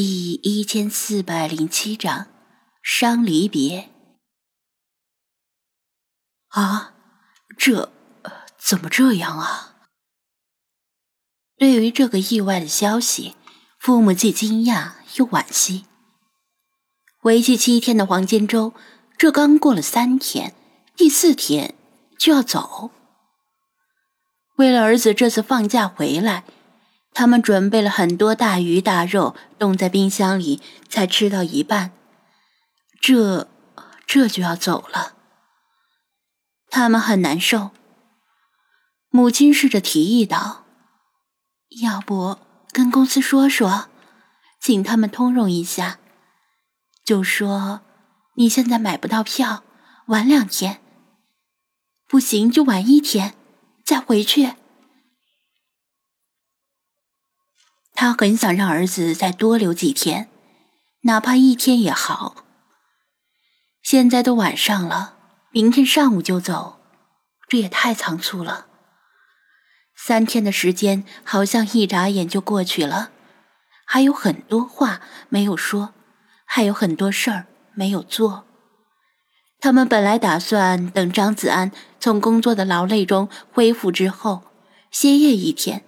第一千四百零七章伤离别。啊，这怎么这样啊？对于这个意外的消息，父母既惊讶又惋惜。为期七天的黄金周，这刚过了三天，第四天就要走。为了儿子这次放假回来。他们准备了很多大鱼大肉，冻在冰箱里，才吃到一半，这这就要走了。他们很难受。母亲试着提议道：“要不跟公司说说，请他们通融一下，就说你现在买不到票，晚两天。不行就晚一天，再回去。”他很想让儿子再多留几天，哪怕一天也好。现在都晚上了，明天上午就走，这也太仓促了。三天的时间好像一眨眼就过去了，还有很多话没有说，还有很多事儿没有做。他们本来打算等张子安从工作的劳累中恢复之后，歇业一天。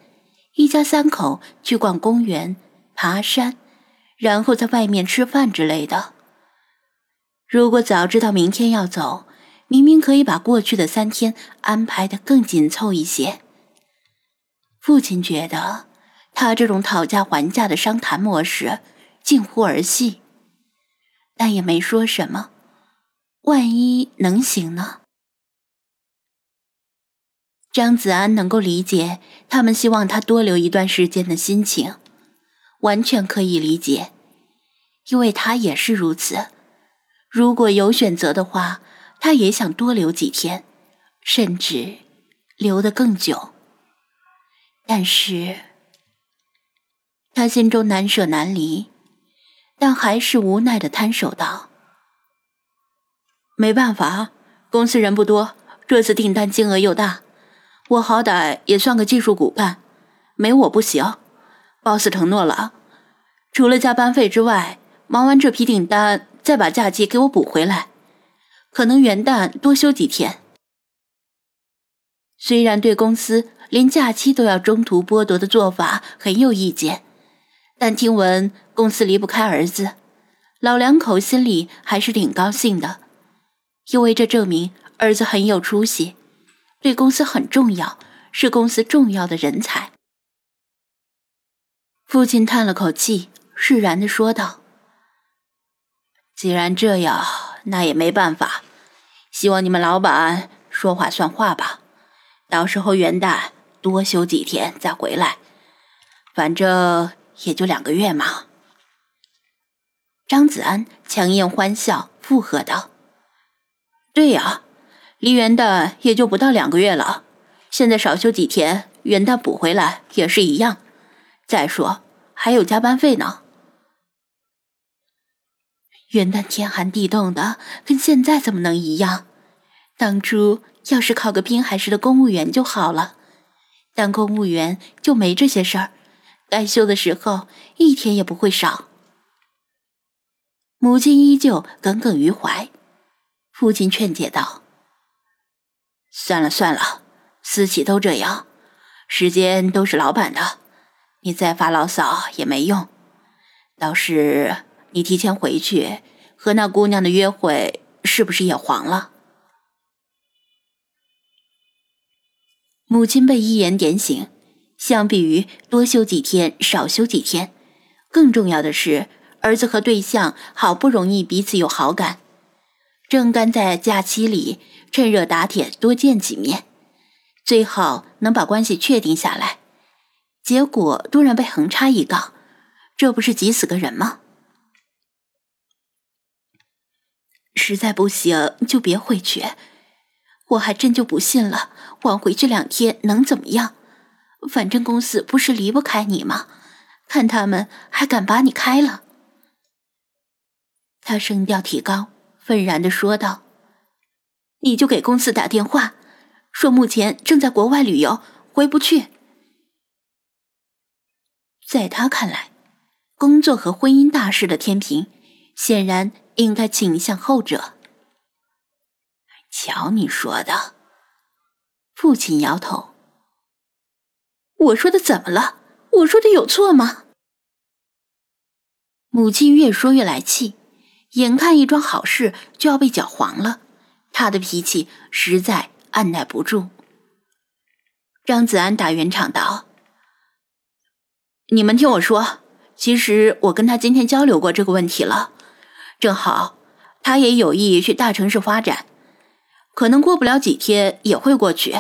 一家三口去逛公园、爬山，然后在外面吃饭之类的。如果早知道明天要走，明明可以把过去的三天安排的更紧凑一些。父亲觉得他这种讨价还价的商谈模式近乎儿戏，但也没说什么。万一能行呢？张子安能够理解他们希望他多留一段时间的心情，完全可以理解，因为他也是如此。如果有选择的话，他也想多留几天，甚至留得更久。但是，他心中难舍难离，但还是无奈的摊手道：“没办法，公司人不多，这次订单金额又大。”我好歹也算个技术骨干，没我不行。boss 承诺了，除了加班费之外，忙完这批订单，再把假期给我补回来。可能元旦多休几天。虽然对公司连假期都要中途剥夺的做法很有意见，但听闻公司离不开儿子，老两口心里还是挺高兴的，因为这证明儿子很有出息。对公司很重要，是公司重要的人才。父亲叹了口气，释然的说道：“既然这样，那也没办法。希望你们老板说话算话吧。到时候元旦多休几天再回来，反正也就两个月嘛。”张子安强颜欢笑，附和道：“对呀。”离元旦也就不到两个月了，现在少休几天，元旦补回来也是一样。再说还有加班费呢。元旦天寒地冻的，跟现在怎么能一样？当初要是考个滨海市的公务员就好了，当公务员就没这些事儿，该休的时候一天也不会少。母亲依旧耿耿于怀，父亲劝解道。算了算了，私企都这样，时间都是老板的，你再发牢骚也没用。倒是你提前回去和那姑娘的约会，是不是也黄了？母亲被一言点醒，相比于多休几天、少休几天，更重要的是儿子和对象好不容易彼此有好感，正赶在假期里。趁热打铁，多见几面，最好能把关系确定下来。结果突然被横插一杠，这不是急死个人吗？实在不行就别回去，我还真就不信了，晚回去两天能怎么样？反正公司不是离不开你吗？看他们还敢把你开了？他声调提高，愤然的说道。你就给公司打电话，说目前正在国外旅游，回不去。在他看来，工作和婚姻大事的天平，显然应该倾向后者。瞧你说的，父亲摇头。我说的怎么了？我说的有错吗？母亲越说越来气，眼看一桩好事就要被搅黄了，他的脾气实在按耐不住。张子安打圆场道：“你们听我说，其实我跟他今天交流过这个问题了，正好他也有意去大城市发展，可能过不了几天也会过去，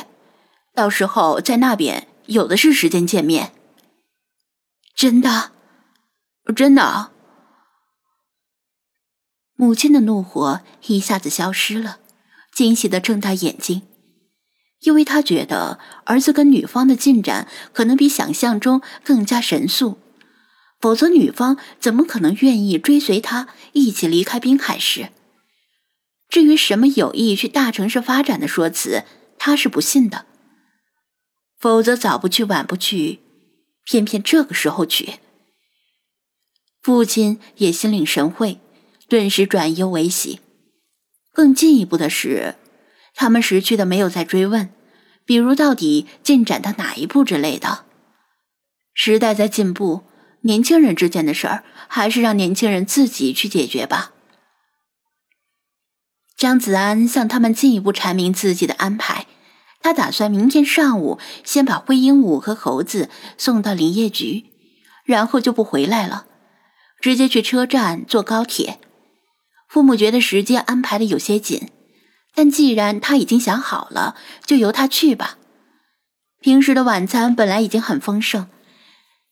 到时候在那边。”有的是时间见面，真的，真的。母亲的怒火一下子消失了，惊喜的睁大眼睛，因为她觉得儿子跟女方的进展可能比想象中更加神速，否则女方怎么可能愿意追随他一起离开滨海市？至于什么有意去大城市发展的说辞，他是不信的。否则早不去晚不去，偏偏这个时候去。父亲也心领神会，顿时转忧为喜。更进一步的是，他们识趣的没有再追问，比如到底进展到哪一步之类的。时代在进步，年轻人之间的事儿，还是让年轻人自己去解决吧。张子安向他们进一步阐明自己的安排。他打算明天上午先把灰鹦鹉和猴子送到林业局，然后就不回来了，直接去车站坐高铁。父母觉得时间安排的有些紧，但既然他已经想好了，就由他去吧。平时的晚餐本来已经很丰盛，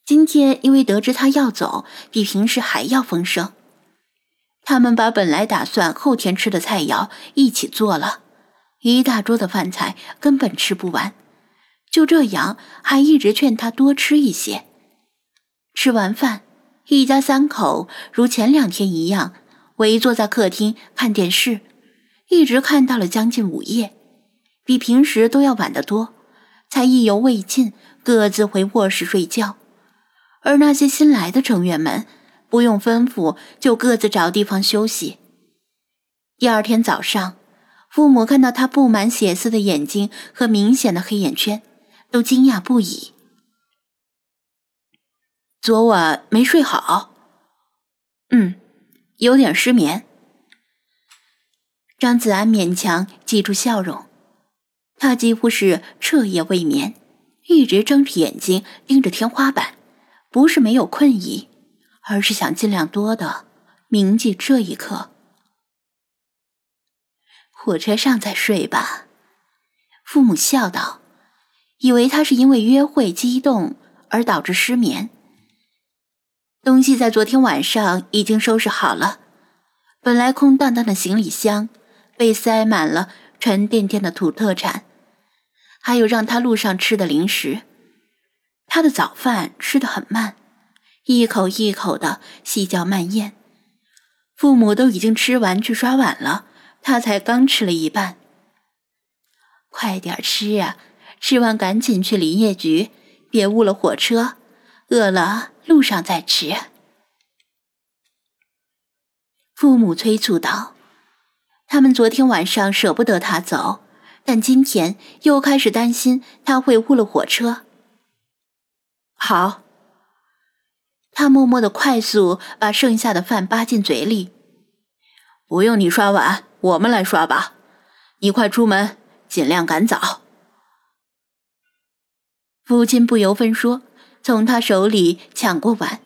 今天因为得知他要走，比平时还要丰盛。他们把本来打算后天吃的菜肴一起做了。一大桌的饭菜根本吃不完，就这样还一直劝他多吃一些。吃完饭，一家三口如前两天一样围坐在客厅看电视，一直看到了将近午夜，比平时都要晚得多，才意犹未尽，各自回卧室睡觉。而那些新来的成员们，不用吩咐就各自找地方休息。第二天早上。父母看到他布满血丝的眼睛和明显的黑眼圈，都惊讶不已。昨晚没睡好，嗯，有点失眠。张子安勉强挤出笑容，他几乎是彻夜未眠，一直睁着眼睛盯着天花板，不是没有困意，而是想尽量多的铭记这一刻。火车上再睡吧，父母笑道，以为他是因为约会激动而导致失眠。东西在昨天晚上已经收拾好了，本来空荡荡的行李箱被塞满了沉甸甸的土特产，还有让他路上吃的零食。他的早饭吃得很慢，一口一口的细嚼慢咽。父母都已经吃完去刷碗了。他才刚吃了一半，快点吃啊！吃完赶紧去林业局，别误了火车。饿了路上再吃。父母催促道：“他们昨天晚上舍不得他走，但今天又开始担心他会误了火车。”好，他默默的快速把剩下的饭扒进嘴里。不用你刷碗。我们来刷吧，你快出门，尽量赶早。父亲不由分说，从他手里抢过碗，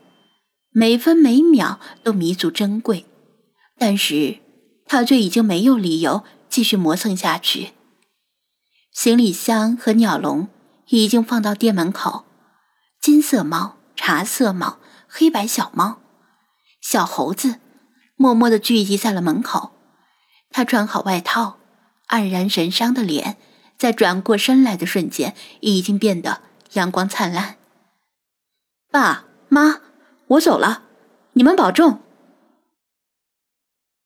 每分每秒都弥足珍贵，但是他却已经没有理由继续磨蹭下去。行李箱和鸟笼已经放到店门口，金色猫、茶色猫、黑白小猫、小猴子，默默的聚集在了门口。他穿好外套，黯然神伤的脸，在转过身来的瞬间，已经变得阳光灿烂。爸妈，我走了，你们保重。